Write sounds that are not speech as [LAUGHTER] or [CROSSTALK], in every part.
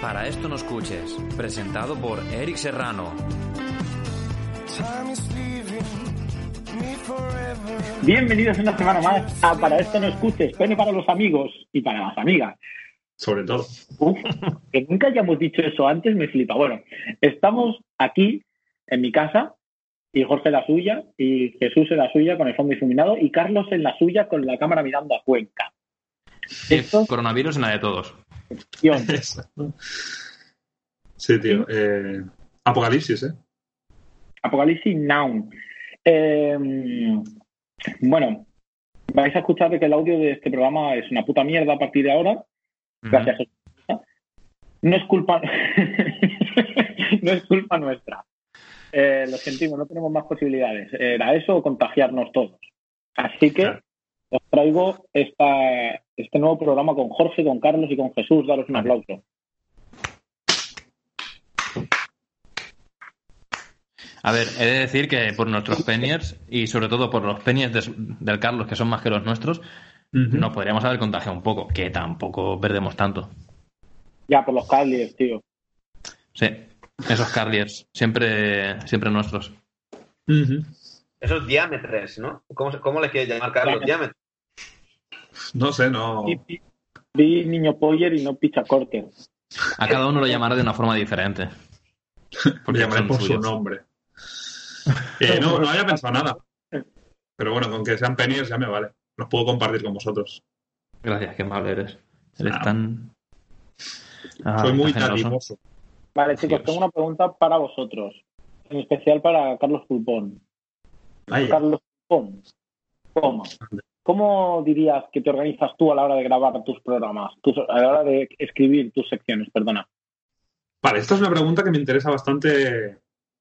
Para esto no escuches, presentado por Eric Serrano. Bienvenidos una semana más a Para esto no escuches, pene para los amigos y para las amigas. Sobre todo. Uf, que nunca hayamos dicho eso antes me flipa. Bueno, estamos aquí en mi casa y Jorge en la suya y Jesús en la suya con el fondo difuminado y Carlos en la suya con la cámara mirando a Cuenca. Sí, coronavirus en la de todos. Exacto. Sí, tío. Eh, Apocalipsis, ¿eh? Apocalipsis Now. Eh, bueno, vais a escuchar de que el audio de este programa es una puta mierda a partir de ahora. Gracias. Jesús. No es culpa, [LAUGHS] no es culpa nuestra. Eh, lo sentimos, no tenemos más posibilidades. Era eso o contagiarnos todos. Así que Claro. os traigo esta, este nuevo programa con Jorge, con Carlos y con Jesús. Daros un aplauso. A ver, he de decir que por nuestros peniers y sobre todo por los peniers de- del Carlos, que son más que los nuestros, Ujú. nos podríamos haber contagiado un poco, que tampoco perdemos tanto. Ya, por los Carlies, tío. Sí, esos Carliers, siempre, siempre nuestros. Esos diámetres, ¿no? ¿Cómo, cómo le quieres llamar, Carlos? Diámetros. No sé, no. Vi, niño Poyer y no picha corte. A cada uno lo llamará de una forma diferente. [LAUGHS] Llamaré son por su nombre. Eh, no, no había pensado nada. Pero bueno, con que sean pennies ya me vale. Los puedo compartir con vosotros. Gracias, qué amable eres. Eres Ah. tan... Ah, Soy muy tan generoso. dadivoso. Vale, chicos, Dios. tengo una pregunta para vosotros. En especial para Carlos Pulpón. Carlos Pulpón, ¿cómo? ¿Cómo dirías que te organizas tú a la hora de grabar tus programas? Tus- a la hora de escribir tus secciones, perdona. Vale, esta es una pregunta que me interesa bastante.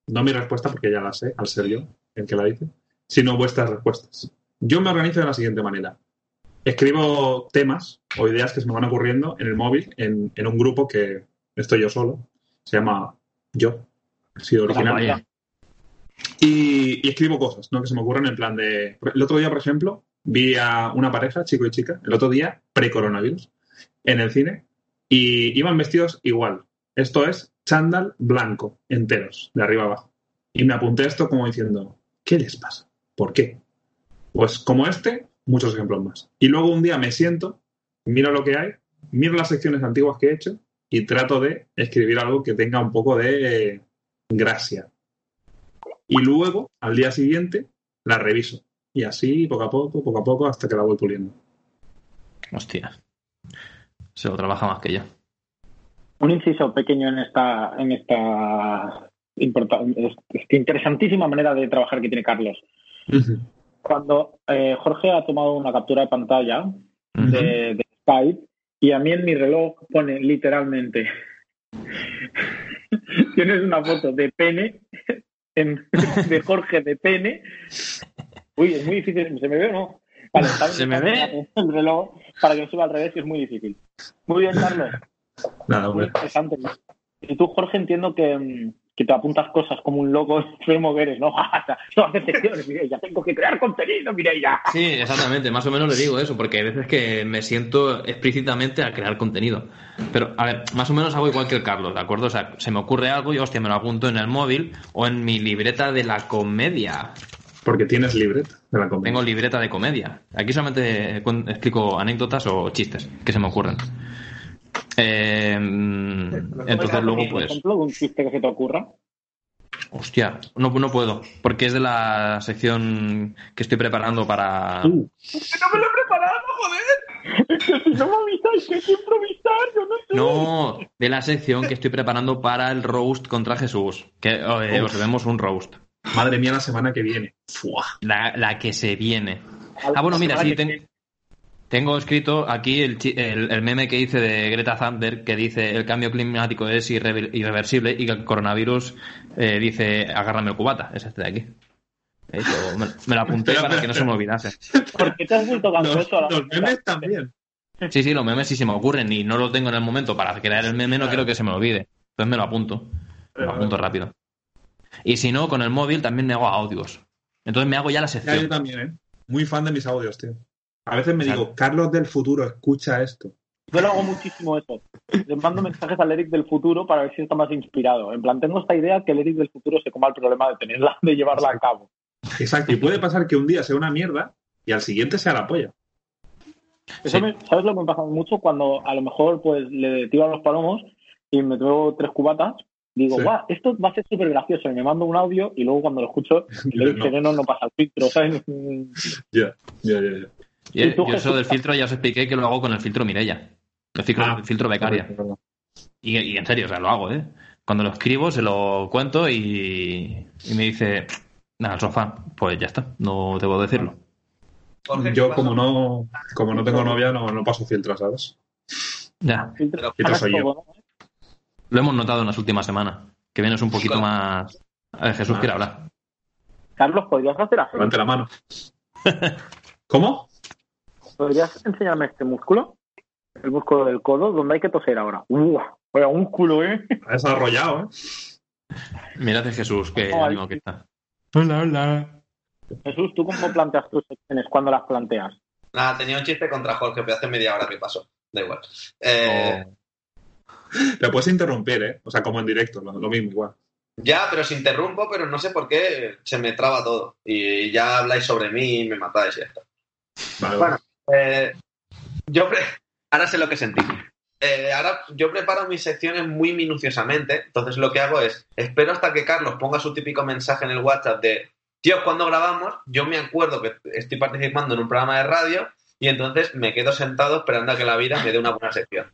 No mi respuesta, porque ya la sé, al ser yo el que la dice, sino vuestras respuestas. Yo me organizo de la siguiente manera. Escribo temas o ideas que se me van ocurriendo en el móvil, en, en un grupo que estoy yo solo. Se llama Yo. He sido original. Y escribo cosas, ¿no? Que se me ocurren en plan de. El otro día, por ejemplo, vi a una pareja, chico y chica, el otro día, pre-coronavirus, en el cine, y iban vestidos igual. Esto es chándal blanco, enteros, de arriba abajo. Y me apunté esto como diciendo, ¿qué les pasa? ¿Por qué? Pues como este, muchos ejemplos más. Y luego un día me siento, miro lo que hay, miro las secciones antiguas que he hecho y trato de escribir algo que tenga un poco de gracia. Y luego, al día siguiente, la reviso. Y así, poco a poco, poco a poco, hasta que la voy puliendo. Hostia. Se lo trabaja más que yo. Un inciso pequeño en esta, en esta, esta interesantísima manera de trabajar que tiene Carlos. Cuando eh, Jorge ha tomado una captura de pantalla de, de Skype y a mí en mi reloj pone literalmente [LAUGHS] tienes una foto de pene en- de Jorge de pene [LAUGHS] uy es muy difícil se me ve o no vale [LAUGHS] está ¿Se me ve? el reloj para que suba al revés que es muy difícil muy bien Carlos Nada, muy hombre. interesante y tú Jorge entiendo que, mm, que te apuntas cosas como un loco enfermo que eres no [LAUGHS] no haces secciones Mireia tengo que crear contenido Mireia Sí, exactamente, más o menos le digo eso, porque hay veces que me siento explícitamente a crear contenido. Pero, a ver, más o menos hago igual que el Carlos, ¿de acuerdo? O sea, se me ocurre algo y, hostia, me lo apunto en el móvil o en mi libreta de la comedia. Porque tienes libreta de la comedia. Tengo libreta de comedia. Aquí solamente explico anécdotas o chistes que se me ocurren. Eh, entonces luego, por pues, ejemplo de un chiste que se te ocurra hostia, no, no puedo, porque es de la sección que estoy preparando para... Uh, ¡No me lo he preparado, joder! [LAUGHS] no me avisáis que hay que improvisar, yo no sé. No, de la sección que estoy preparando para el roast contra Jesús. Que eh, os vemos un roast. Madre mía, la semana que viene. La, la que se viene. Ah, bueno, mira, sí, ten- tengo escrito aquí el, chi- el- el meme que hice de Greta Thunberg que dice el cambio climático es irre- irreversible y que el coronavirus eh, dice agárrame el cubata. Es este de aquí. Eh, yo me, me lo apunté para que no se me olvidase. ¿Por qué te has vuelto Los, gangoso a la los memes también. Sí, sí, los memes sí se me ocurren y no lo tengo en el momento para crear el meme, no quiero que se me olvide. Entonces me lo apunto. Me lo apunto rápido. Y si no, con el móvil también me hago audios. Entonces me hago ya la Ya, yo sección. también, ¿eh? Muy fan de mis audios, tío. A veces me digo, Carlos del futuro, escucha esto. Yo lo hago muchísimo eso. Le mando mensajes al Eric del futuro para ver si está más inspirado. En plan, tengo esta idea que el Eric del futuro se coma el problema de tenerla, de llevarla a cabo. Exacto, y puede pasar que un día sea una mierda y al siguiente sea la polla. Eso Sí. me- ¿Sabes lo que me pasa mucho? Cuando a lo mejor pues le tiro a los palomos y me traigo tres cubatas, digo, Sí. guau, esto va a ser súper gracioso. Y me mando un audio y luego cuando lo escucho, el [LAUGHS] No. sereno no pasa el filtro, ¿sabes? Ya, ya, ya. ya. Yo, ¿Y tú, yo eso del filtro ya os expliqué que lo hago con el filtro Mirella. El filtro, Ah, el filtro becaria. Y, y en serio, o sea, lo hago, ¿eh? Cuando lo escribo, se lo cuento y, y me dice, nada, el sofá. Pues ya está, no debo decirlo. Jorge, ¿qué Yo como no, como no tengo novia no, no paso filtros, ¿sabes? Ya, Filtro, Filtro soy yo. todo, ¿no? Lo hemos notado en las últimas semanas. Que vienes un poquito más... A ver, Jesús quiere hablar. Carlos, ¿podrías hacer así? Levante la mano. [LAUGHS] ¿Cómo? ¿Podrías enseñarme este músculo? El músculo del codo, donde hay que toser ahora. ¡Uf! Vaya músculo, ¿eh? Ha desarrollado, ¿eh? Mirad a Jesús, que Oh, ánimo que está. Hola, hola. Jesús, ¿tú cómo planteas tus secciones cuando las planteas? Nada, tenía un chiste contra Jorge, pero hace media hora que pasó. Da igual. Eh, Oh, [LAUGHS] Te puedes interrumpir, ¿eh? O sea, como en directo, lo, lo mismo, igual. Ya, pero os interrumpo, pero no sé por qué se me traba todo. Y ya habláis sobre mí y me matáis y ya está. Vale, Bueno. vale. Eh, yo pre- ahora sé lo que sentí. Eh, ahora yo preparo mis secciones muy minuciosamente, entonces lo que hago es espero hasta que Carlos ponga su típico mensaje en el WhatsApp de tío, cuando grabamos, yo me acuerdo que estoy participando en un programa de radio y entonces me quedo sentado esperando a que la vida me dé una buena sección.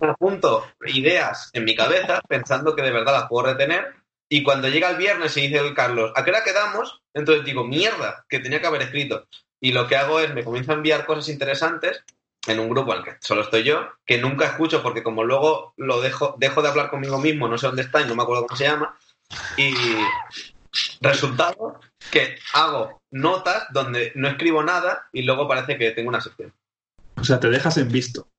Apunto ideas en mi cabeza pensando que de verdad las puedo retener y cuando llega el viernes y dice el Carlos, ¿a qué hora quedamos? Entonces digo, mierda, que tenía que haber escrito. Y lo que hago es, me comienzo a enviar cosas interesantes en un grupo el que solo estoy yo, que nunca escucho porque como luego lo dejo, dejo de hablar conmigo mismo, no sé dónde está y no me acuerdo cómo se llama. Y resultado que hago notas donde no escribo nada y luego parece que tengo una sección. O sea, te dejas en visto.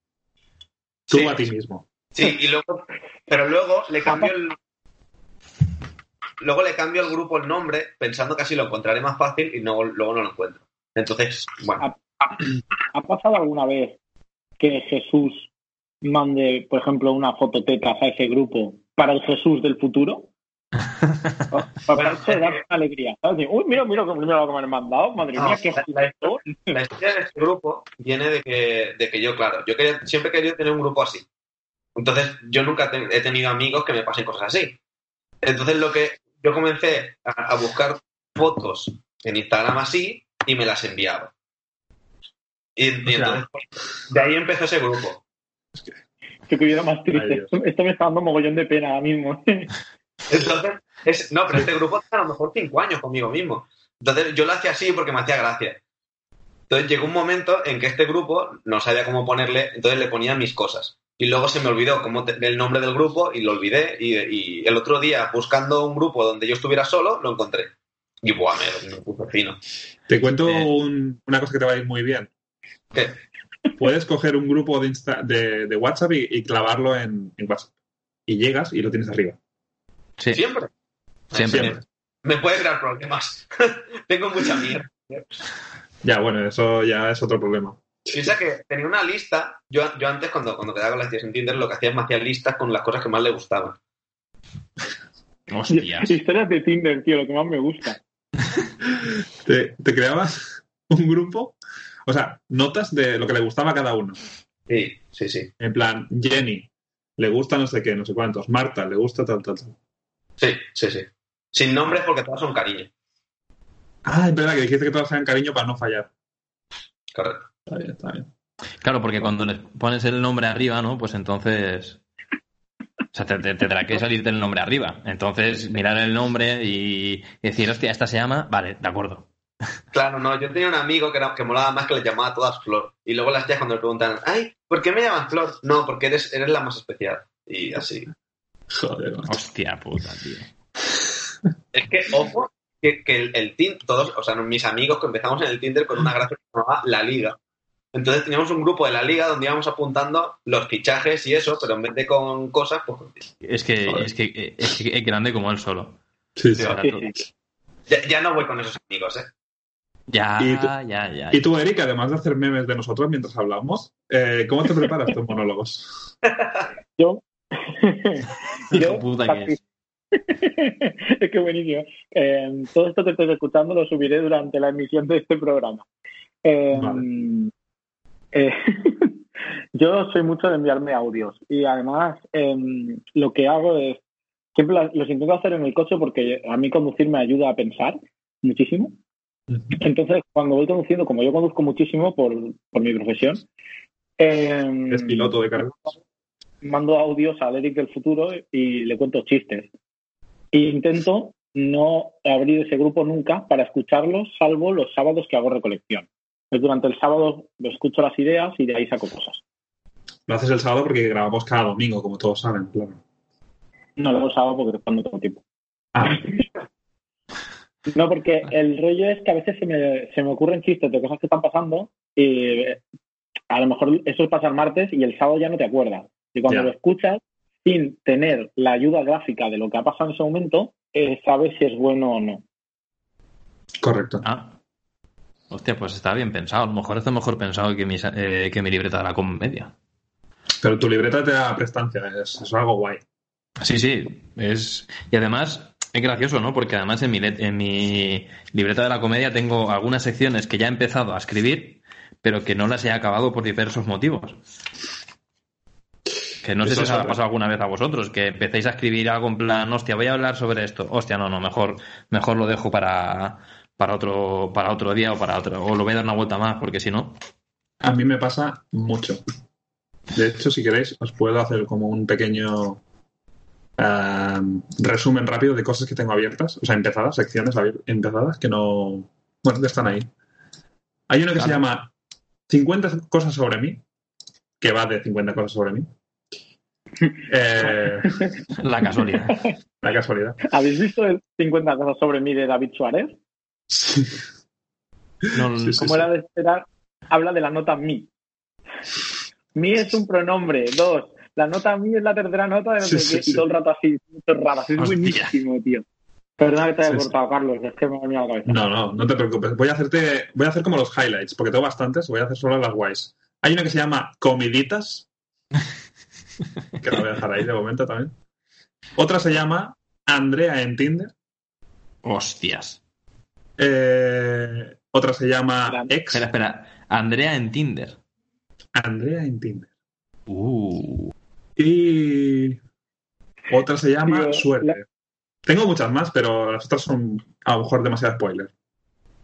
Tú Sí. a ti mismo. Sí, y luego, pero luego le cambio el. Luego le cambio al grupo el nombre pensando que así lo encontraré más fácil y no, luego no lo encuentro. Entonces, bueno, ¿Ha pasado alguna vez que Jesús mande, por ejemplo, una foto tetas a ese grupo para el Jesús del futuro? Para eso da una alegría. Uy, mira, mira, mira lo que me han mandado. Madre No, mía, qué la- la historia de este grupo viene de que, de que yo, claro, yo quería- siempre he querido tener un grupo así. Entonces, yo nunca te- he tenido amigos que me pasen cosas así. Entonces, lo que yo comencé a, a buscar fotos en Instagram así y me las enviaba. Y, entonces, de ahí empezó ese grupo. Que vida más Ay, triste. Esto me está dando mogollón de pena ahora mismo. [LAUGHS] Entonces, es- no, pero este grupo tiene a lo mejor cinco años conmigo mismo. Entonces, yo lo hacía así porque me hacía gracia. Entonces, llegó un momento en que este grupo no sabía cómo ponerle, entonces le ponía mis cosas. Y luego se me olvidó cómo te- el nombre del grupo y lo olvidé. Y, y el otro día, buscando un grupo donde yo estuviera solo, lo encontré. Y buah, me, me puse fino. Te cuento Eh. un- una cosa que te va a ir muy bien. ¿Qué? Puedes coger un grupo de, Insta- de, de WhatsApp y, y clavarlo en, en WhatsApp. Y llegas y lo tienes arriba. Sí, Siempre. siempre. Siempre. Me puede crear problemas. [LAUGHS] Tengo mucha mierda. Ya, bueno, eso ya es otro problema. Piensa que tenía una lista. Yo, yo antes, cuando, cuando quedaba con las tías en Tinder, lo que hacía es me hacía listas con las cosas que más le gustaban. Hostias. [LAUGHS] Historias de Tinder, tío, lo que más me gusta. [LAUGHS] Te, te creabas un grupo, o sea, notas de lo que le gustaba a cada uno. Sí, sí, sí. En plan, Jenny, le gusta no sé qué, no sé cuántos. Marta, le gusta tal, tal, tal. Sí, sí, sí. Sin nombres porque todas son cariño. Ah, es verdad que dijiste que todas sean cariño para no fallar. Correcto. Está bien, está bien. Claro, porque cuando le pones el nombre arriba, ¿no? Pues entonces. O sea, te, te- tendrá que salir del nombre arriba. Entonces, mirar el nombre y decir, hostia, esta se llama. Vale, de acuerdo. Claro, no, yo tenía un amigo que, era, que molaba más que le llamaba a todas Flor. Y luego las tías cuando le preguntan, ay, ¿por qué me llamas Flor? No, porque eres, eres la más especial. Y así. Joder, macho. Hostia puta, tío. Es que, ojo, que, que el, el Tinder, todos, o sea, mis amigos que empezamos en el Tinder con una gracia que se llamaba La Liga. Entonces teníamos un grupo de La Liga donde íbamos apuntando los fichajes y eso, pero en vez de con cosas, pues Es que, es que es que es grande como él solo. Sí, sí. Ya, ya no voy con esos amigos, ¿eh? Ya, Y tú- ya, ya. Y tú, Eric, además de hacer memes de nosotros mientras hablamos, eh, ¿cómo te preparas tus monólogos? [LAUGHS] Yo. [LAUGHS] Hijo puta que es. [LAUGHS] es que buenísimo. Eh, todo esto que estoy escuchando lo subiré durante la emisión de este programa. Eh, eh, [LAUGHS] yo soy mucho de enviarme audios y además eh, lo que hago es siempre los intento hacer en el coche porque a mí conducir me ayuda a pensar muchísimo. Entonces, cuando voy conduciendo, como yo conduzco muchísimo por, por mi profesión, Es piloto de carrera. Mando audios al Eric del futuro y le cuento chistes. E intento no abrir ese grupo nunca para escucharlos, salvo los sábados que hago recolección. Durante el sábado escucho las ideas y de ahí saco cosas. Lo haces el sábado porque grabamos cada domingo, como todos saben, claro. No lo hago el sábado porque después no tengo tiempo. Ah, [LAUGHS] No, porque el rollo es que a veces se me, se me ocurren chistes de cosas que están pasando y eh, a lo mejor eso es pasar martes y el sábado ya no te acuerdas. Y cuando Ya. lo escuchas sin tener la ayuda gráfica de lo que ha pasado en ese momento, eh, sabes si es bueno o no. correcto. Ah. Hostia, pues está bien pensado. A lo mejor está mejor pensado que mi, eh, que mi libreta de la comedia. Pero tu libreta te da prestancia, es, es algo guay. Sí, sí. Es... Y además, es gracioso, ¿no? Porque además en mi, en mi libreta de la comedia tengo algunas secciones que ya he empezado a escribir, pero que no las he acabado por diversos motivos. Que no sé si os ha pasado alguna vez a vosotros, que empecéis a escribir algo en plan, hostia, voy a hablar sobre esto. Hostia, no, no, mejor, mejor lo dejo para, para otro, para otro día o para otro, o lo voy a dar una vuelta más, porque si no. A mí me pasa mucho. De hecho, si queréis, os puedo hacer como un pequeño ah, resumen rápido de cosas que tengo abiertas, o sea, empezadas, secciones empezadas que no. Bueno, están ahí. Hay uno que se llama 50 cosas sobre mí, que va de 50 cosas sobre mí. Eh, La casualidad. la casualidad. ¿Habéis visto el 50 cosas sobre mí de David Suárez? Sí. No, Sí, sí, Como sí. era de esperar, habla de la nota mi. Mi es un pronombre. Dos, la nota mi es la tercera nota de no Sí, sé sí, qué. sí. Y todo el rato así, raras. Es buenísimo, tío. Perdona que te haya Sí, sí. cortado, Carlos. Es que me ha venido a la cabeza. No, no, no te preocupes. Voy a hacerte, voy a hacer como los highlights, porque tengo bastantes, voy a hacer solo las guays. Hay una que se llama Comiditas, [LAUGHS] [LAUGHS] que la voy a dejar ahí de momento también. Otra se llama Andrea en Tinder. Hostias. Eh, otra se llama Ex. Espera, espera. Andrea en Tinder. Andrea en Tinder. Uh. Y otra se llama Tío, Suerte. la- Tengo muchas más, pero las otras son a lo mejor demasiado spoiler.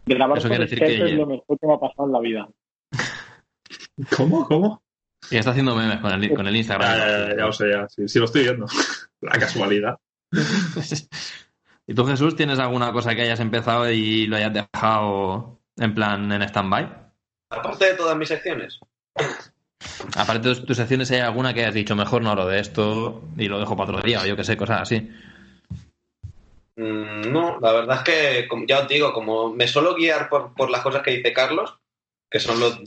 Grabar Eso quiere decir Skype que- es lo mejor que me ha pasado en la vida. [LAUGHS] ¿Cómo? ¿Cómo? Y está haciendo memes con el, con el Ya, Instagram. ya, ya, ya lo sé, ya. Sí, sí, lo estoy viendo. [LAUGHS] La casualidad. [LAUGHS] ¿Y tú, Jesús, tienes alguna cosa que hayas empezado y lo hayas dejado en plan en stand-by? Aparte de todas mis secciones. Aparte de tus secciones, ¿hay alguna que hayas dicho mejor no hablo de esto y lo dejo para otro día? O yo que sé, cosas así. Mm, no, la verdad es que, como- ya os digo, como me suelo guiar por, por las cosas que dice Carlos, que son los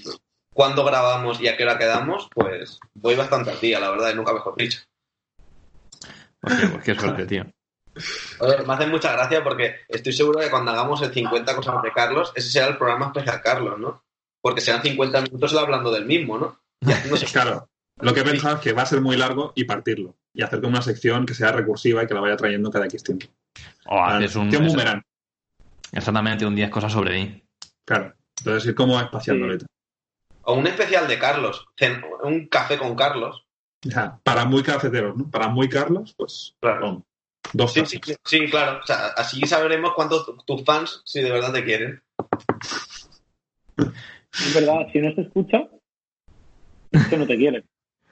cuándo grabamos y a qué hora quedamos, pues voy bastante al día, la verdad, y nunca mejor dicho. Hostia, pues qué suerte, tío. Oye, me hace mucha gracia porque estoy seguro que cuando hagamos el 50 cosas de Carlos, ese será el programa especial Carlos, ¿no? Porque serán 50 minutos hablando del mismo, ¿no? Y haciéndose- [LAUGHS] Claro, lo que he pensado es que va a ser muy largo y partirlo. Y hacer como una sección que sea recursiva y que la vaya trayendo cada X tiempo. O haces un. Exactamente, un 10 cosas sobre mí. claro. Entonces ir como espaciándolo tal. O un especial de Carlos, cen- un café con Carlos. Ya, para muy cafeteros, ¿no? Para muy Carlos, pues Claro. pum, dos Sí, sí, sí, claro. O sea, así sabremos cuántos tu- tus fans, si de verdad te quieren. Es verdad, si no se escucha, es que no te quieren.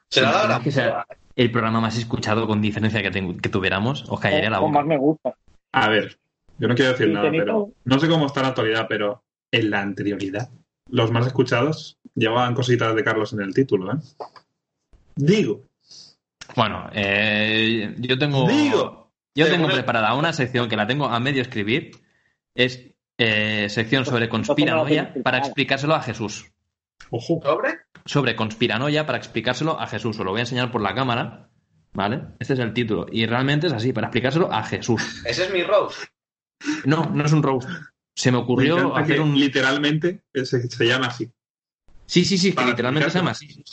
Será la ¿Imaginas que sea el programa más escuchado con diferencia que, que tuviéramos? Os callaría la O más boca. me gusta. A ver, yo no quiero decir Sí, nada, pero no sé cómo está en la actualidad, pero en la anterioridad, los más escuchados llevaban cositas de Carlos en el título, ¿eh? Digo, Bueno, eh, yo tengo. Digo. yo tengo preparada una sección que la tengo a medio escribir. Es eh, sección sobre conspiranoia para explicárselo a Jesús. ojo, ¿Sobre? Sobre conspiranoia para explicárselo a Jesús. Os lo voy a enseñar por la cámara. ¿Vale? Este es el título. Y realmente es así, para explicárselo a Jesús. Ese es mi roast. No, no es un roast. Se me ocurrió hacer que un... Literalmente se, se llama así. Sí, sí, sí, que literalmente se llama así.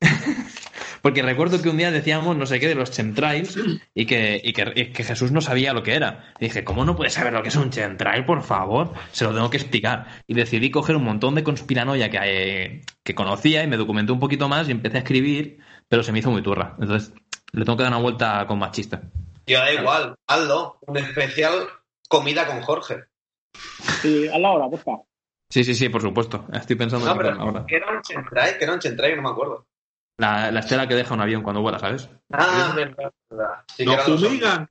[LAUGHS] Porque recuerdo que un día decíamos no sé qué de los chemtrails y que, y que, y que Jesús no sabía lo que era. Y dije, ¿cómo no puedes saber lo que es un chemtrail, por favor? Se lo tengo que explicar. Y decidí coger un montón de conspiranoia que, eh, que conocía y me documenté un poquito más y empecé a escribir, pero se me hizo muy turra. Entonces le tengo que dar una vuelta con machista. Y da igual, hazlo. Un especial comida con Jorge. Sí, a la hora, porfa. Sí, sí, sí, por supuesto. Estoy pensando No, en pero ahora. que era un que era un no me acuerdo. La, la estela que deja un avión cuando vuela, ¿sabes? Ah, verdad, verdad. Sí, ¡Nos fumigan!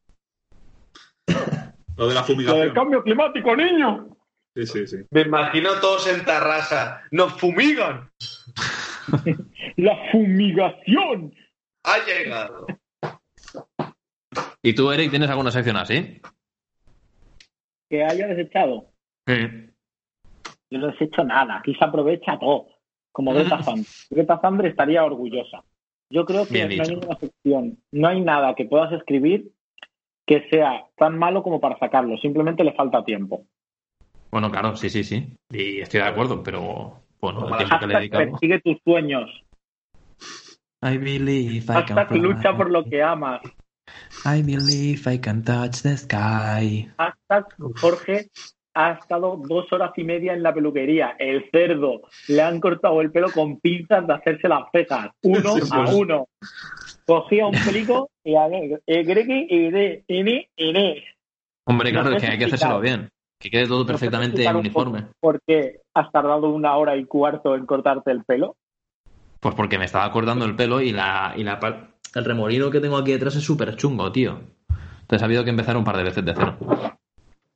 Lo de la Lo del fumigación. cambio climático, niño. Sí, sí, sí. Me imagino todos en Tarrasa. ¡Nos fumigan! [LAUGHS] La fumigación. Ha llegado. ¿Y tú, Eric, tienes alguna sección así? Que haya desechado. Sí. Yo no desecho nada. Aquí se aprovecha todo. Como Greta [LAUGHS] Thunberg. Greta Thunberg estaría orgullosa. Yo creo que Bien no hay ninguna sección, no hay nada que puedas escribir que sea tan malo como para sacarlo. Simplemente le falta tiempo. Bueno, claro, sí, sí, sí. Y estoy de acuerdo, pero bueno, el tiempo que le persigue tus sueños. I believe I can Hashtag fly. lucha por lo que amas. I believe I can touch the sky. Hashtag Jorge ha estado dos horas y media en la peluquería. El cerdo. Le han cortado el pelo con pinzas de hacerse las cejas. Uno Sí, a pues. uno. Cogía un pelico y a ver, eh. Hombre, claro, No es que hay que hacérselo bien. Que quede todo ¿No perfectamente un uniforme. ¿Por qué has tardado una hora y cuarto en cortarte el pelo? Pues porque me estaba cortando el pelo y la, y la el remolino que tengo aquí detrás es súper chungo, tío. Entonces ha habido que empezar un par de veces de cero.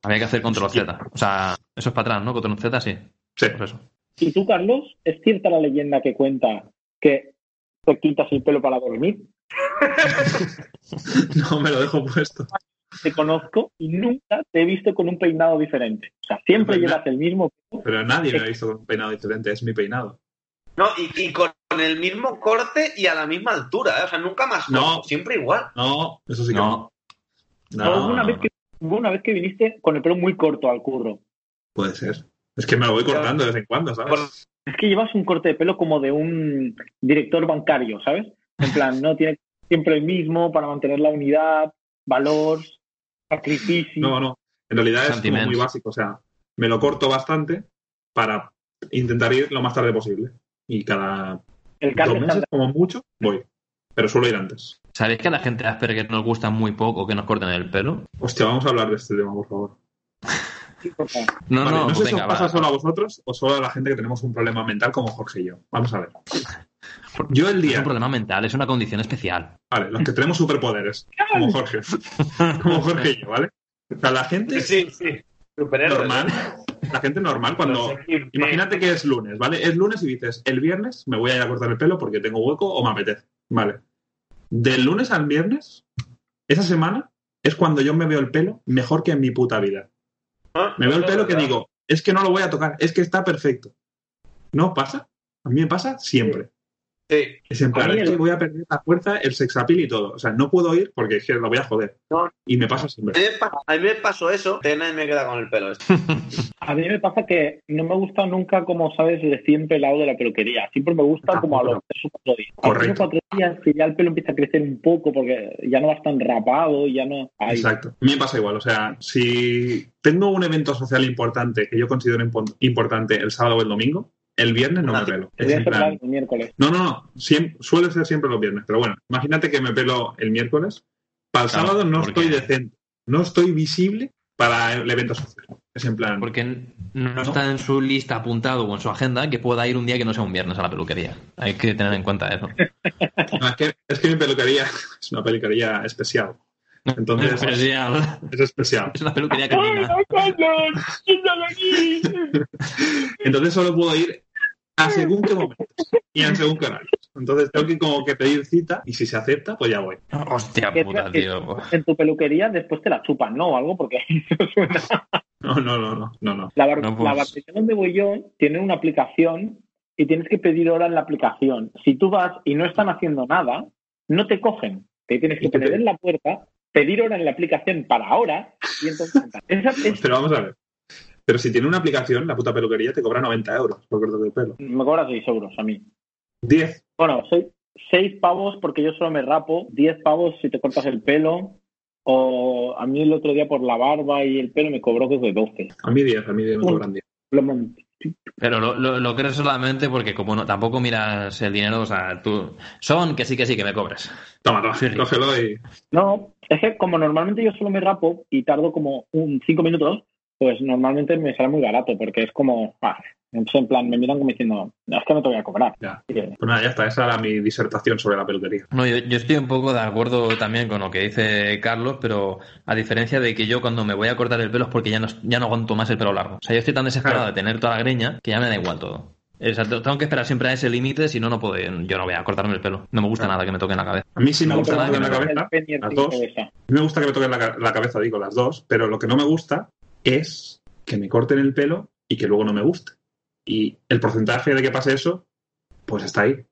Había que hacer control Z. O sea, eso es para atrás, ¿no? Control Z, sí. Sí. Pues eso. ¿Y tú, Carlos, es cierta la leyenda que cuenta que te quitas el pelo para dormir? [LAUGHS] No me lo dejo puesto. Te conozco y nunca te he visto con un peinado diferente. O sea, siempre llevas el mismo pelo. Pero nadie me ha visto con un peinado diferente. Es mi peinado. No, y, y con el mismo corte y a la misma altura, ¿eh? O sea, nunca más No. corto, siempre igual. No, eso sí que No, no. Hubo No, una, no, vez que, hubo una vez que viniste con el pelo muy corto al curro. puede ser. Es que me lo voy cortando de vez en cuando, ¿sabes? Es que llevas un corte de pelo como de un director bancario, ¿sabes? En plan, no tiene siempre el mismo para mantener la unidad, valor, sacrificio. No, no. En realidad es como muy básico. O sea, me lo corto bastante para intentar ir lo más tarde posible. Y cada el dos meses, como mucho, voy. Pero suelo ir antes. ¿Sabéis que a la gente de Asperger nos gusta muy poco que nos corten el pelo? Hostia, vamos a hablar de este tema, por favor. No, Vale, no, no, pues sé si venga, os pasa va. solo a vosotros o solo a la gente que tenemos un problema mental como Jorge y yo. Vamos a ver. Yo el Es día. un problema mental, es una condición especial. Vale, los que tenemos superpoderes, [LAUGHS] como Jorge. Como Jorge y yo, ¿vale? O sea, la gente Sí, sí. Superhéroes. normal, la gente normal, cuando. Imagínate que es lunes, ¿vale? Es lunes y dices, el viernes me voy a ir a cortar el pelo porque tengo hueco o me apetece. Vale. Del lunes al viernes, esa semana, es cuando yo me veo el pelo mejor que en mi puta vida. Ah, Me veo el pelo que digo, es que no lo voy a tocar, es que está perfecto. ¿No pasa? A mí me pasa siempre. Sí. Es en plan, el- voy a perder la fuerza, el sexapil y todo. O sea, no puedo ir porque es que lo voy a joder. No. Y me pasa siempre. a mí me pasó eso, que nadie me queda con el pelo. este. [LAUGHS] A mí me pasa que no me gusta nunca, como sabes, recién pelado de la peluquería. Siempre me gusta como a los tres o cuatro días. A los tres o Correcto. cuatro días que ya el pelo empieza a crecer un poco porque ya no vas tan rapado y ya no... Ay, Exacto. A mí me pasa igual. O sea, si tengo un evento social importante que yo considero impo- importante el sábado o el domingo, el viernes no me pelo. Es plan, el miércoles. No, no, no. Suele ser siempre los viernes. Pero bueno, imagínate que me pelo el miércoles. Para el Claro, sábado no porque- estoy decente. No estoy visible para el evento social. Es en plan. Porque no está en su lista apuntado o en su agenda que pueda ir un día que no sea un viernes a la peluquería. Hay que tener en cuenta eso. [LAUGHS] No, es, que, es que mi peluquería [LAUGHS] es una peluquería especial. Entonces, [LAUGHS] Especial. es especial. Es una peluquería ¡Ay, canina. no, Carlos! ¡Quítalo aquí! Entonces solo puedo ir a según qué momentos y en según qué horarios. Entonces tengo que como que pedir cita y si se acepta, pues ya voy. Hostia puta, que- tío. En tu peluquería después te la chupan, ¿no? O algo porque [LAUGHS] eso suena... No, no, no, no, no, no. La, bar- No, pues- la barbería donde voy yo tiene una aplicación y tienes que pedir hora en la aplicación. Si tú vas y no están haciendo nada, no te cogen. Te tienes que ¿Y qué poner te- en la puerta, pedir hora en la aplicación para ahora y entonces... [LAUGHS] Esa es- Pero vamos a ver. Pero si tiene una aplicación, la puta peluquería te cobra 90 euros por corte de pelo. Me cobra 6 euros a mí. 10. Bueno, 6 pavos porque yo solo me rapo, 10 pavos si te cortas el pelo, o a mí el otro día por la barba y el pelo me cobró desde 12. A mí 10, a mí 10 me cobran 10. Pero lo, lo, lo, crees solamente porque como no, tampoco miras el dinero, o sea, tú... Son que sí, que sí, que me cobres. Toma, toma, sí. cógelo y... No, es que como normalmente yo solo me rapo y tardo como un 5 minutos, pues normalmente me sale muy barato porque es como, ah, en plan, me miran como diciendo, no, es que no te voy a cobrar. Ya. Pues nada, ya está, esa era mi disertación sobre la peluquería. No, yo, yo, estoy un poco de acuerdo también con lo que dice Carlos, pero a diferencia de que yo cuando me voy a cortar el pelo es porque ya no, ya no aguanto más el pelo largo. O sea, yo estoy tan desesperado de tener toda la greña que ya me da igual todo. Exacto, tengo que esperar siempre a ese límite, si no, no puedo, yo no voy a cortarme el pelo. No me gusta nada que me toque en la cabeza. A mí sí me gusta que me toque la cabeza, las dos. A mí me gusta que me toquen la, la cabeza, digo, las dos, pero lo que no me gusta es que me corten el pelo y que luego no me guste. Y el porcentaje de que pase eso, pues está ahí.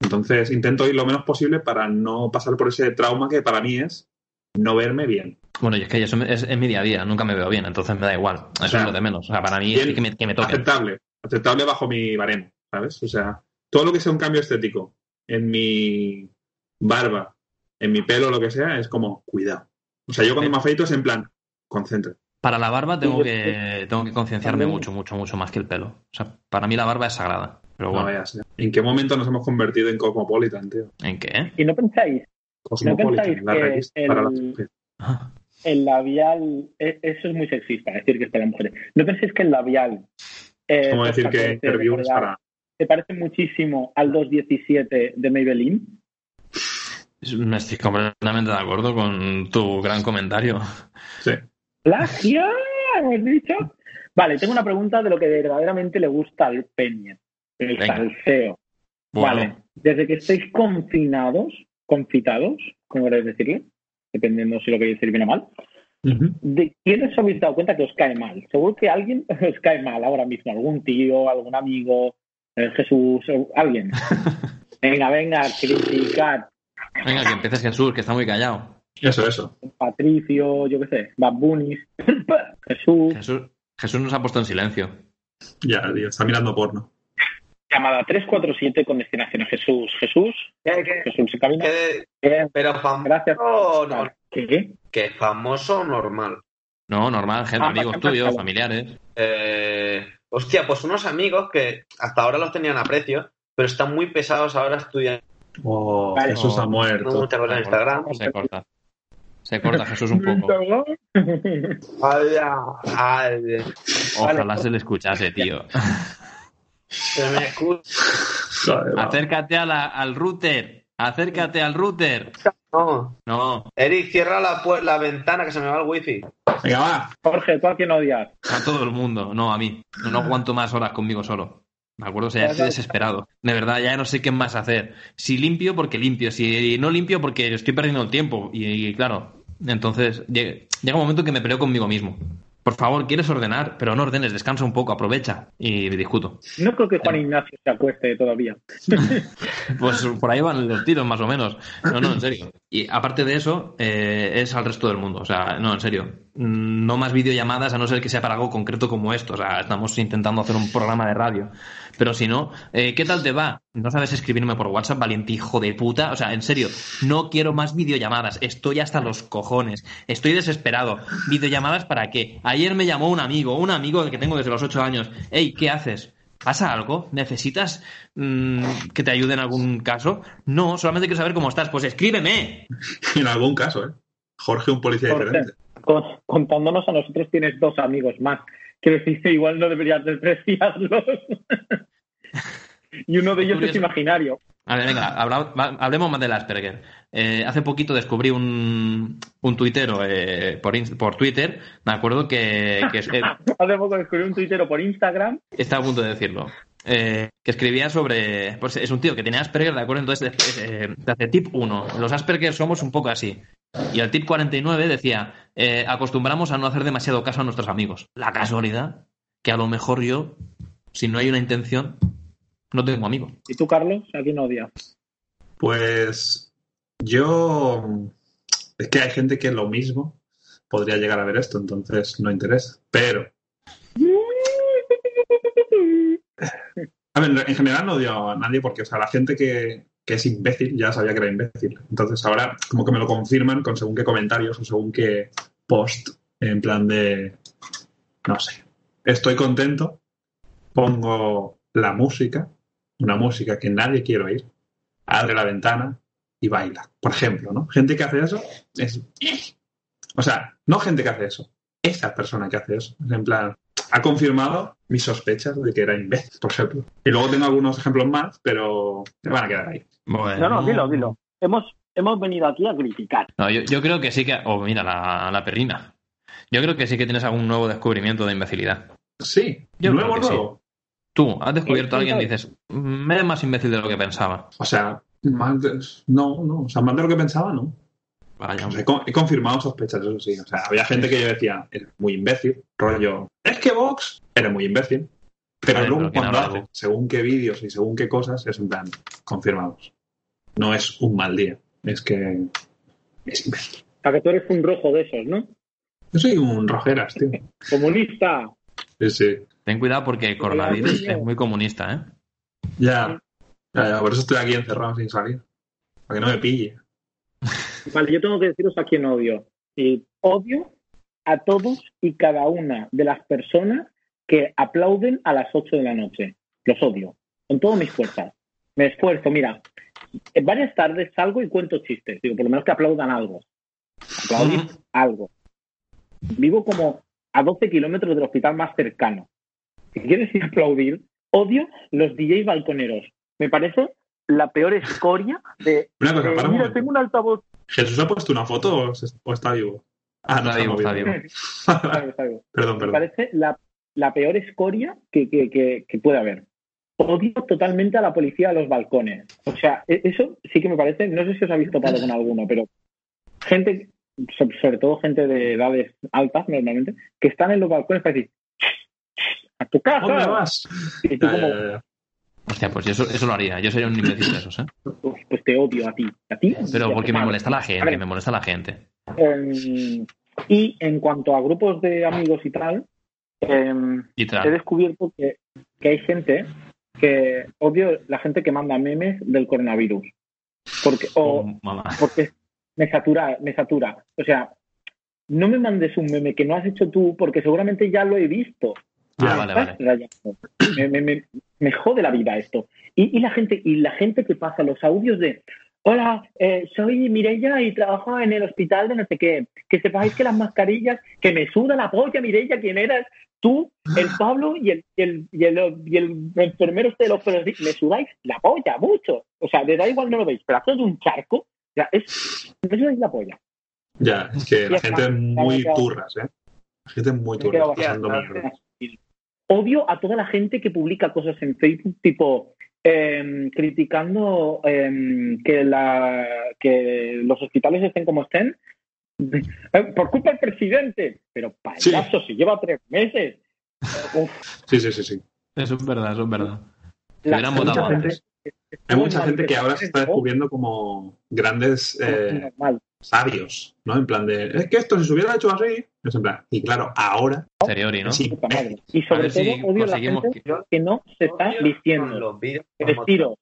Entonces intento ir lo menos posible para no pasar por ese trauma que para mí es no verme bien. Bueno, y es que eso es, es mi día a día, nunca me veo bien, entonces me da igual. Eso o sea, es lo de menos. O sea, para mí es que me, que me toque. Aceptable, aceptable bajo mi baremo, ¿sabes? O sea, todo lo que sea un cambio estético en mi barba, en mi pelo, lo que sea, es como, cuidado. O sea, yo cuando me afeito es en plan, concéntrate. Para la barba tengo que, tengo que concienciarme mucho, mucho, mucho más que el pelo. O sea, para mí la barba es sagrada. Pero bueno. No ¿En qué momento nos hemos convertido en Cosmopolitan, tío? ¿En qué? ¿Y no pensáis? Cosmopolitan, ¿no pensáis la revista el, labial, eso es muy sexista, decir que es para mujeres. ¿No pensáis que el labial... Eh, como decir que Interview es para... ¿Te parece muchísimo al 217 de Maybelline? Me estoy completamente de acuerdo con tu gran comentario. Sí. ¿Plagio? ¿Hemos dicho? Vale, tengo una pregunta de lo que verdaderamente le gusta al Peña, el Venga. salseo. Bueno, Vale, desde que estáis confinados, confitados, como queréis decirle, dependiendo si lo queréis decir bien o mal, Ujú. ¿de quién os habéis dado cuenta que os cae mal? Seguro que alguien [LAUGHS] os cae mal ahora mismo, algún tío, algún amigo, eh, Jesús, alguien. [LAUGHS] Venga, venga, criticad. venga, que empieces Jesús, que está muy callado. Eso, eso. Patricio, yo qué sé, Bad Bunny, [LAUGHS] Jesús. Jesús, Jesús nos ha puesto en silencio. Ya, tío, está mirando porno. Llamada 347 con destinación a Jesús. Jesús, ¿Qué, qué, Jesús se camina. qué- Bien, pero famoso Gracias. no, ¿Qué? que famoso o normal. No, normal, gente, Ah, amigos tuyos, claro. familiares. Eh, hostia, pues unos amigos que hasta ahora los tenían a precio, pero están muy pesados ahora estudiando Oh, Vale. Jesús ha muerto. muchas cosas en Instagram. Se corta. Se corta Jesús un poco. Ojalá se le escuchase, tío. Se me escucha. Acércate a la- al router. Acércate al router. No. No, Eric, cierra la, la ventana que se me va el wifi. Venga, va. Jorge, ¿tú a quién odias? a todo el mundo, no a mí. No aguanto más horas conmigo solo. ¿De acuerdo? O sea, ya estoy desesperado. De verdad, ya no sé qué más hacer. Si limpio, porque limpio. Si no limpio, porque estoy perdiendo el tiempo. Y, y claro, entonces llega, llega un momento en que me peleo conmigo mismo. Por favor, quieres ordenar, pero no ordenes, descansa un poco, aprovecha. Y discuto. No creo que Juan Ignacio se acueste todavía. [LAUGHS] [LAUGHS] Pues por ahí van los tiros, más o menos. No, no, en serio. Y aparte de eso, eh, es al resto del mundo. O sea, no, en serio. No más videollamadas, a no ser que sea para algo concreto como esto. O sea, estamos intentando hacer un programa de radio. Pero si no, eh, ¿qué tal te va? ¿No sabes escribirme por WhatsApp, valiente hijo de puta? O sea, en serio, no quiero más videollamadas. Estoy hasta los cojones. Estoy desesperado. ¿Videollamadas para qué? Ayer me llamó un amigo, un amigo que tengo desde los 8 años. Hey, ¿qué haces? ¿Pasa algo? ¿Necesitas mm, que te ayude en algún caso? No, solamente quiero saber cómo estás. Pues escríbeme. [LAUGHS] En algún caso, ¿eh? Jorge, un policía Jorge. diferente. Con- contándonos a nosotros tienes dos amigos más. Quiero decir igual no deberías despreciarlos. [LAUGHS] y uno de ellos es imaginario. A ver, venga, habla- hablemos más del Asperger. Eh, hace poquito descubrí un, un tuitero eh, por, por Twitter, me acuerdo que, que eh, [LAUGHS] Hace poco descubrí un tuitero por Instagram. estaba a punto de decirlo. eh, que escribía sobre. Pues es un tío que tiene Asperger, ¿de acuerdo? Entonces eh, te hace tip 1. Los Asperger somos un poco así. Y el tip 49 decía, eh, acostumbramos a no hacer demasiado caso a nuestros amigos. La casualidad que a lo mejor yo, si no hay una intención, no tengo amigos. ¿Y tú, Carlos, a quién odias? Pues yo... Es que hay gente que lo mismo podría llegar a ver esto, entonces no interesa. Pero... [LAUGHS] A ver, en general no odio a nadie porque, o sea, la gente que, que es imbécil ya sabía que era imbécil. Entonces ahora como que me lo confirman con según qué comentarios o según qué post en plan de, no sé, estoy contento, pongo la música, una música que nadie quiere oír, abre la ventana y baila, por ejemplo, ¿no? Gente que hace eso es... O sea, no gente que hace eso, esa persona que hace eso. Es en plan, ha confirmado mis sospechas de que era imbécil, por ejemplo. Y luego tengo algunos ejemplos más, pero se van a quedar ahí. No, no, dilo, dilo. Hemos, hemos venido aquí a criticar. No, yo, yo creo que sí que. O mira, la, la perrina. Yo creo que sí que tienes algún nuevo descubrimiento de imbecilidad. Sí, Yo nuevo, sí. nuevo. Tú has descubierto a alguien y dices, me es más imbécil de lo que pensaba. O sea, más de- no, no, o sea, más de lo que pensaba, no. Vaya, he, con- he confirmado sospechas, eso sí. O sea, había gente que yo decía, eres muy imbécil, rollo, es que Vox, eres muy imbécil. Pero Vale, luego pero ¿quién cuando hace según qué vídeos y según qué cosas, es en plan, confirmados. No es un mal día, es que es imbécil. O sea, que tú eres un rojo de esos, ¿no? Yo soy un rojeras, tío. [LAUGHS] Comunista. Sí, sí. Ten cuidado porque el coronavirus es muy comunista, ¿eh? Ya. ya, ya, por eso estoy aquí encerrado sin salir. Para que no me pille. Vale, yo tengo que deciros a quién odio. Y odio a todos y cada una de las personas que aplauden a las 8 de la noche. Los odio. Con todas mis fuerzas. Me esfuerzo. Mira, en varias tardes salgo y cuento chistes. Digo, por lo menos que aplaudan algo. Aplauden Ujú. algo. Vivo como a 12 kilómetros del hospital más cercano. Si quieres ir a aplaudir, odio los DJ balconeros. Me parece la peor escoria de, Una cosa, de, para un mira, tengo un altavoz ¿Jesús ha puesto una foto o, se- o está vivo? Ah, no Está [LAUGHS] vivo, está vivo. Sabe. [LAUGHS] perdón, Me perdón. parece la, la peor escoria que, que, que, que puede haber. Odio totalmente a la policía a los balcones. O sea, e- eso sí que me parece, no sé si os habéis topado con alguno, pero gente, so- sobre todo gente de edades altas normalmente, que están en los balcones para decir, a tu casa. ¿Dónde vas? Y tú Ya, como, ya, ya, ya. Hostia, pues yo eso, eso lo haría. Yo sería un imbécil de esos, ¿eh? "Uf, pues te odio a ti. A ti. Pero porque me madre". molesta la gente, me molesta la gente. em, y en cuanto a grupos de amigos y tal, em, Y he descubierto que, que hay gente que odio la gente que manda memes del coronavirus. Porque, o, Oh, porque me satura, me satura. O sea, no me mandes un meme que no has hecho tú porque seguramente ya lo he visto. Ah, vale, vale. Me, me- me- me jode la vida esto. Y, y la gente, y la gente que pasa los audios de Hola, eh, soy Mireia y trabajo en el hospital de no sé qué. Que sepáis que las mascarillas, que me suda la polla, Mireia, ¿quién eras? Tú, el Pablo y el, y el, y el, y el enfermero de los. Me sudáis la polla, mucho. O sea, de da igual no lo veis, pero haces un charco. O sea, es, me sudáis la polla. Ya, es que la gente es muy turras, ¿eh? La gente es muy turras, pasando mierda. Odio a toda la gente que publica cosas en Facebook, tipo em, criticando em, que, la, que los hospitales estén como estén [LAUGHS] eh, por culpa del presidente. Pero payaso, si lleva tres meses. Uf, Sí, sí, sí, sí. Eso es verdad, eso es verdad. la- hubieran votado gente, antes. Hay mucha gente que ahora se está descubriendo como grandes eh, sabios, ¿no? En plan de, es que esto si se hubiera hecho así, es en plan, y claro, ahora Seriori, ¿no? sí. Y sobre todo si odio a la gente que- que no se está vistiendo. vídeos Vestido.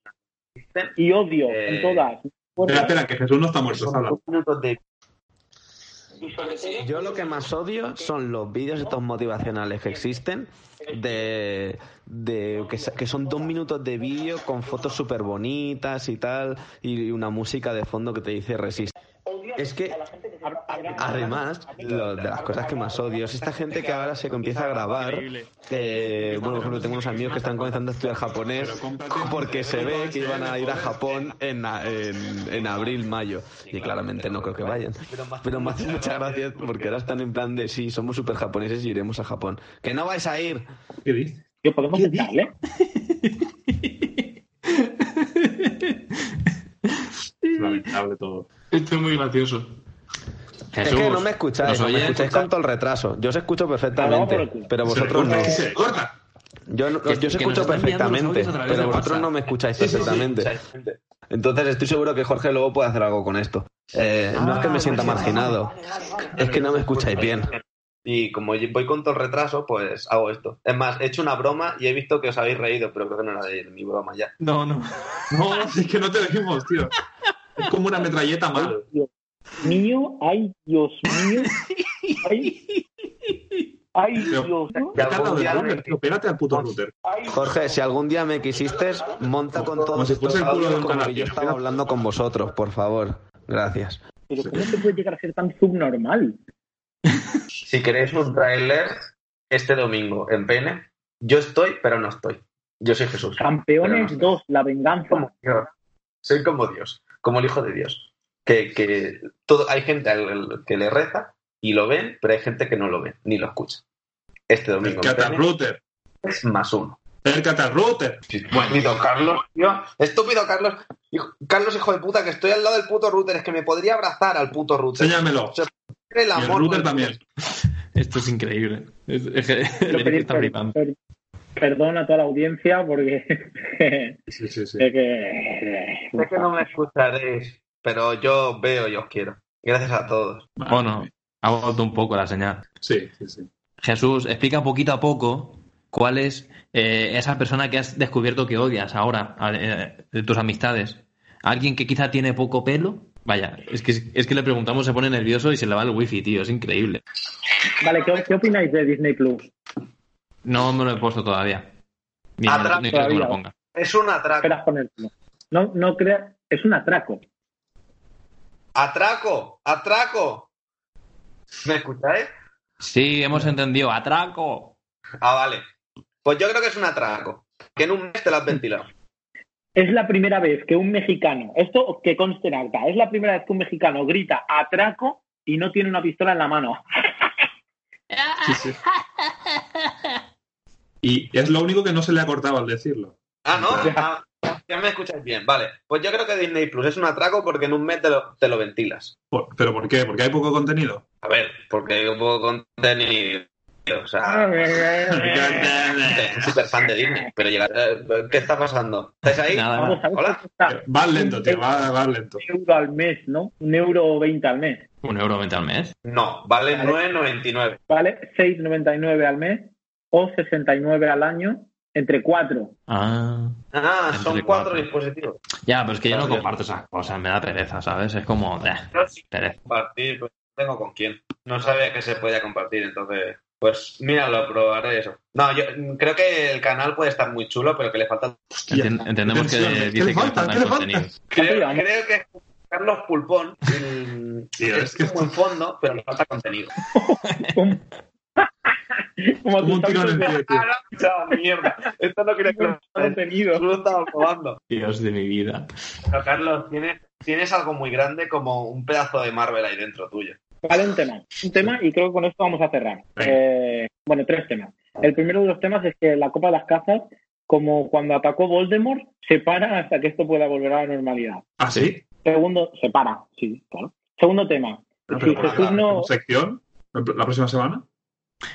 Y odio Eh, en todas. Espera, espera, que Jesús no está muerto, está Son hablando. dos minutos de Yo lo que más odio son los vídeos estos motivacionales que existen de, de que, que son dos minutos de vídeo con fotos súper bonitas y tal y una música de fondo que te dice resiste. Es que además lo- de las cosas que más odio es esta gente que ahora se empieza a grabar. eh, bueno, por ejemplo, tengo unos amigos que están comenzando a estudiar japonés porque se ve que iban a ir a Japón en, a- en, en abril, mayo. Y claramente no creo que vayan. Pero me hace mucha gracia porque ahora están en plan de sí, somos súper japoneses y iremos a Japón. ¡Que no vais a ir! ¿Qué dices? Tío, podemos echarle. [LAUGHS] Es lamentable todo. Esto es muy gracioso. Es que no me escucháis, no me escucháis con todo el retraso. Yo os escucho perfectamente, pero vosotros no. que se corta. Yo, no- Que- yo os escucho perfectamente, pero vosotros no me escucháis perfectamente. Entonces estoy seguro que Jorge luego puede hacer algo con esto. Eh, no es que me sienta marginado, es que no me escucháis bien. Y como voy con todo el retraso, pues hago esto. Es más, he hecho una broma y he visto que os habéis reído, pero creo que no era de mi broma ya. No, no. [LAUGHS] No, es que no te dijimos, tío. Es como una metralleta mal. Mío, ay, Dios mío. Ay, ay Dios mío. Vete al puto router. Jorge, si algún día me quisiste, monta con todos si estos fuese el culo de audios un como yo estaba hablando con vosotros, por favor. Gracias. pero ¿cómo se puede llegar a ser tan subnormal? Si queréis un tráiler, este domingo en Pene, yo estoy, pero no estoy. Yo soy Jesús. Campeones Pero no. 2, la venganza. como Dios. Soy como Dios, como el Hijo de Dios. Que, que todo, hay gente al- al que le reza y lo ven, pero hay gente que no lo ve ni lo escucha. Este domingo en Acércate al Pene router. es más uno. Acércate al router. Estúpido Carlos, tío. Estúpido Carlos. Hijo- Carlos, hijo de puta, que estoy al lado del puto router. Es que me podría abrazar al puto router. Enséñamelo. El Y el amor router con- también. Esto es increíble. Es, es el está per- perdón a toda la audiencia porque Sí, sí, sí. [LAUGHS] sé que Sé que no me escucharéis, pero yo veo y os quiero. Gracias a todos. Bueno, ha vuelto un poco la señal. Sí, sí, sí. Jesús, explica poquito a poco cuál es eh, esa persona que has descubierto que odias ahora eh, de tus amistades. Alguien que quizá tiene poco pelo. Vaya, es que, es que le preguntamos, se pone nervioso y se le va el wifi, tío. Es increíble. Vale, ¿qué, qué opináis de Disney Plus? No me lo he puesto todavía. Ni, ni que me lo ponga. Es un atraco. Esperas ponértelo. No, no creas, es un atraco. ¡Atraco! ¡Atraco! ¿Me escucháis? Sí, hemos entendido. ¡Atraco! Ah, vale. Pues yo creo que es un atraco. Que en un mes te lo has ventilado. Es la primera vez que un mexicano, esto que conste en acta, es la primera vez que un mexicano grita atraco y no tiene una pistola en la mano. [LAUGHS] Sí, sí. Y es lo único que no se le ha cortado al decirlo. Ah, ¿no? Ah, ya me escucháis bien. Vale. Pues yo creo que Disney Plus es un atraco porque en un mes te lo, te lo ventilas. Por- ¿Pero por qué? ¿Porque hay poco contenido? A ver, porque hay un poco contenido. O sea, soy súper fan de Disney. Pero llegar, eh, ¿qué está pasando? ¿Estáis ahí? Nada, Hola. está. Vas lento, tío, vas, vas lento. Un euro al mes, ¿no? Un euro veinte al mes. Un euro veinte al mes. No, vale Vale. 9.99. ¿Vale? 6,99 al mes o 69 al año entre cuatro. Ah. Ah, Entre son cuatro. cuatro dispositivos. Ya, pero es que yo no comparto esas cosas. Me da pereza, ¿sabes? Es como... eh, Yo sí pereza. compartir, pues no tengo con quién. No sabía que se podía compartir, entonces, pues mira, lo probaré eso. No, yo creo que el canal puede estar muy chulo, pero que le falta. Enten- entendemos que ¿eh? ¿Qué dice le que le falta? falta ¿Qué le contenido. falta? Creo, creo que es Carlos Pulpón. Tío, es es que- como en fondo, pero le falta contenido. [LAUGHS] [LAUGHS] Como, como un en el hábitos pie, tío. [LAUGHS] Ah, no, mierda. Esto no quería que lo contenido. Tú lo estabas probando. Dios de mi vida. Pero, Carlos, tienes, tienes algo muy grande como un pedazo de Marvel ahí dentro tuyo. Vale, un tema. Un tema y creo que con esto vamos a cerrar. Eh, bueno, tres temas. El primero de los temas es que la Copa de las Cazas, como cuando atacó Voldemort, se para hasta que esto pueda volver a la normalidad. ¿Ah, sí? Segundo, se para, sí, claro. Segundo tema. Si pero para Jesús la- no... ¿Sección? ¿La próxima semana?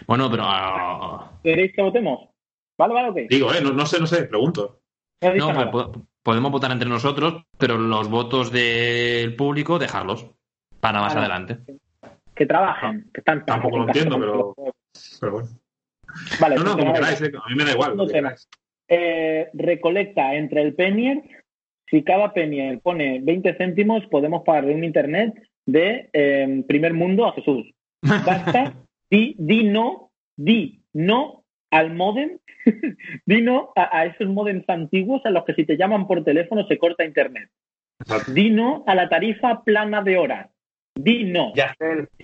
Bueno, pero... ah, ¿Queréis que votemos? Vale, vale, ok. Digo, eh, no, no sé, no sé, pregunto. No po- podemos votar entre nosotros, pero los votos del público dejarlos para más Ah, adelante. Que trabajen, que están Tampoco lo entiendo, pero- bueno. Vale, No, no, segundo como queráis, eh, a mí me da igual. lo que. Eh, recolecta entre el pennier. Si cada pennier pone 20 céntimos, podemos pagarle un internet de eh, primer mundo a Jesús. [LAUGHS] Basta, di, di no, di no al modem, [LAUGHS] di no a, a esos modems antiguos a los que si te llaman por teléfono se corta internet. Di no a la tarifa plana de horas. Di no.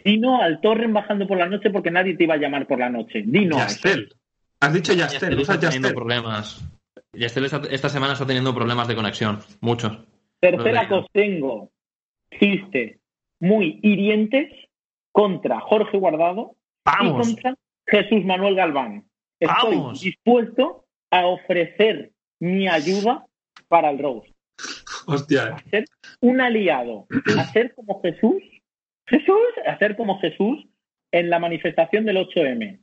Di no al torrent bajando por la noche porque nadie te iba a llamar por la noche. Di no. Yastel. Has dicho Yastel, Yastel está teniendo problemas. Yastel está- esta semana está teniendo problemas de conexión. Muchos. Tercera tengo chistes muy hirientes contra Jorge Guardado y ¡Vamos! contra Jesús Manuel Galván. Estoy ¡Vamos! dispuesto a ofrecer mi ayuda para el roast. Hostia, A ser un aliado, a ser como Jesús, Jesús, a ser como Jesús en la manifestación del 8M.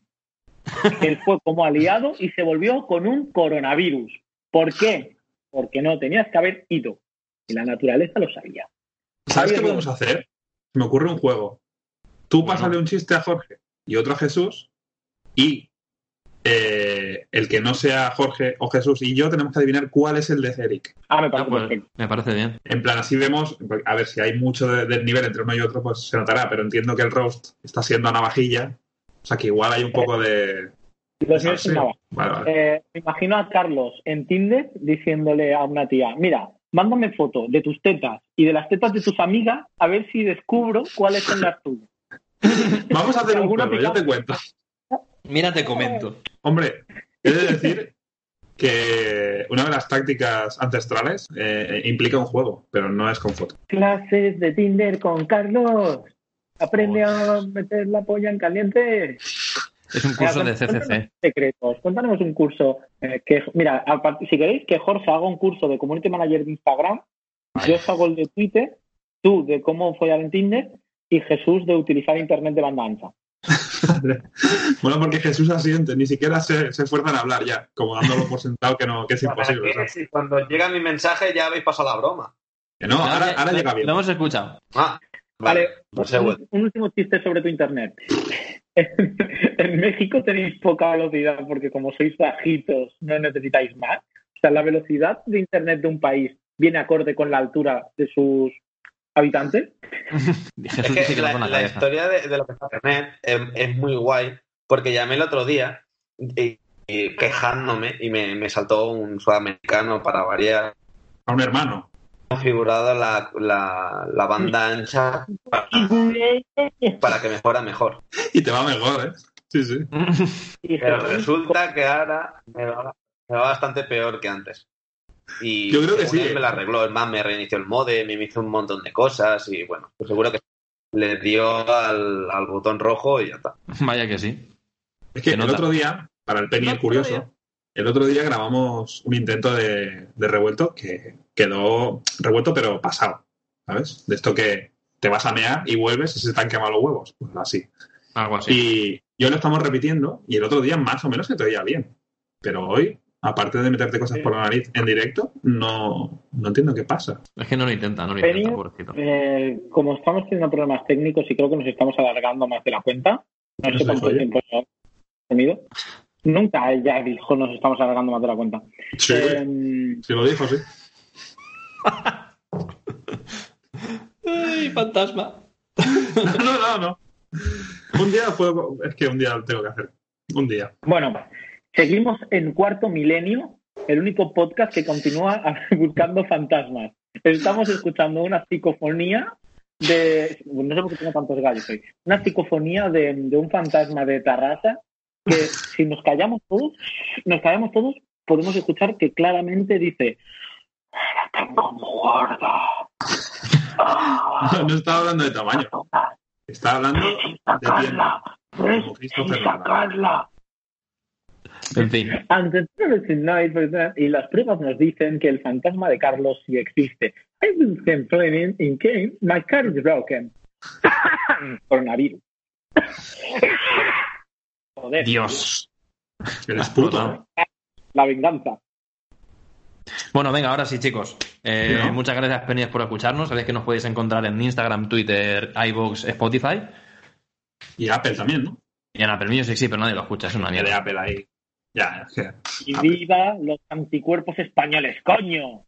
[LAUGHS] Él fue como aliado y se volvió con un coronavirus. ¿Por qué? Porque no tenías que haber ido. Y la naturaleza lo sabía. ¿sabes qué podemos hacer? Me ocurre un juego. Tú Bueno. pásale un chiste a Jorge y otro Jesús, y eh, el que no sea Jorge o Jesús y yo tenemos que adivinar cuál es el de Eric. Ah, me Ah, parece pues, perfecto. me parece bien. En plan, así vemos, a ver, si hay mucho de- del nivel entre uno y otro, pues se notará, pero entiendo que el roast está siendo a navajilla, o sea que igual hay un poco de... Sí. Vale, vale. Eh, me imagino a Carlos en Tinder diciéndole a una tía, mira, mándame foto de tus tetas y de las tetas de tus amigas a ver si descubro cuáles son las tuyas. [LAUGHS] Vamos a hacer un juego, yo te cuento. Mira, te comento. Hombre, he de decir que una de las tácticas ancestrales eh, implica un juego, pero no es con foto. Clases de Tinder con Carlos. Aprende a meter la polla en caliente. Es un curso de Mira, CCC. Secretos. Cuéntanos un curso. eh, que Mira, aparte- si queréis que Jorge haga un curso de Community Manager de Instagram, yo os hago el de Twitter, tú de cómo follar en Tinder y Jesús de utilizar Internet de banda ancha. bueno, porque Jesús asiente, ni siquiera se, se esfuerzan a hablar ya, como dándolo por sentado que, no, que es imposible. Cuando llega mi mensaje ya habéis pasado la broma. Que no, ahora, ahora Lo- llega bien. Lo hemos escuchado. Ah, Vale, vale. Un, bueno. un último chiste sobre tu Internet. [LAUGHS] en México tenéis poca velocidad porque como sois bajitos no necesitáis más. O sea, la velocidad de Internet de un país viene acorde con la altura de sus habitantes. [LAUGHS] Jesús Es que que la, la la historia de, de lo que está internet es, es muy guay, porque llamé el otro día y, y quejándome y me, me saltó un sudamericano para variar. A un hermano. configurado la, la, la banda ancha para, para que mejora mejor. [LAUGHS] Y te va mejor, ¿eh? Sí, sí. Pero resulta que ahora me va, me va bastante peor que antes. Y Yo creo que sí, ¿eh? me la arregló. Es más, me reinició el modem, me hizo un montón de cosas y bueno, pues seguro que le dio al, al botón rojo y ya está. [LAUGHS] Vaya que sí. Es que el nota. otro día, para el Penny curioso, el otro día grabamos un intento de, de revuelto que quedó revuelto pero pasado, ¿sabes? De esto que te vas a mear y vuelves y se te han quemado los huevos. Pues así. Algo así. Y yo lo estamos repitiendo y el otro día más o menos se te oía bien. Pero hoy, aparte de meterte cosas por la nariz en directo, no, no entiendo qué pasa. Es que no lo intenta, no lo Penny, intenta, pobrecito. eh, como estamos teniendo problemas técnicos y creo que nos estamos alargando más de la cuenta, no sé cuánto oye. tiempo hemos tenido. Nunca ella dijo nos estamos alargando más de la cuenta. Sí, Eh, si lo dijo, sí. ¡Ay, fantasma! [LAUGHS] No, no, no. Un día fue. Es que un día lo tengo que hacer. Un día. Bueno, seguimos en cuarto milenio, el único podcast que continúa [LAUGHS] buscando fantasmas. Estamos escuchando una psicofonía de. No sé por qué tengo tantos gallos hoy. Una psicofonía de, de un fantasma de Tarrasa que si nos callamos todos, nos callamos todos, podemos escuchar que claramente dice: La tengo muy gorda. No, no estaba hablando de tamaño. Estaba hablando de tiempo. Como Christopher Nolan. En fin. But- y las pruebas nos dicen que el fantasma de Carlos sí existe. I will complaining in game, my car is broken. [COUGHS] Coronavirus. [COUGHS] Joder, Dios. Eres puto. la venganza. Bueno, venga, ahora sí, chicos. Eh. Muchas gracias, Penny, por escucharnos. Sabéis que nos podéis encontrar en Instagram, Twitter, iVoox, Spotify. Y Apple también, ¿no? Y en Apple Music, sí, pero nadie lo escucha, es una Ni de mierda. Apple ahí. Ya. Y viva los anticuerpos españoles, coño.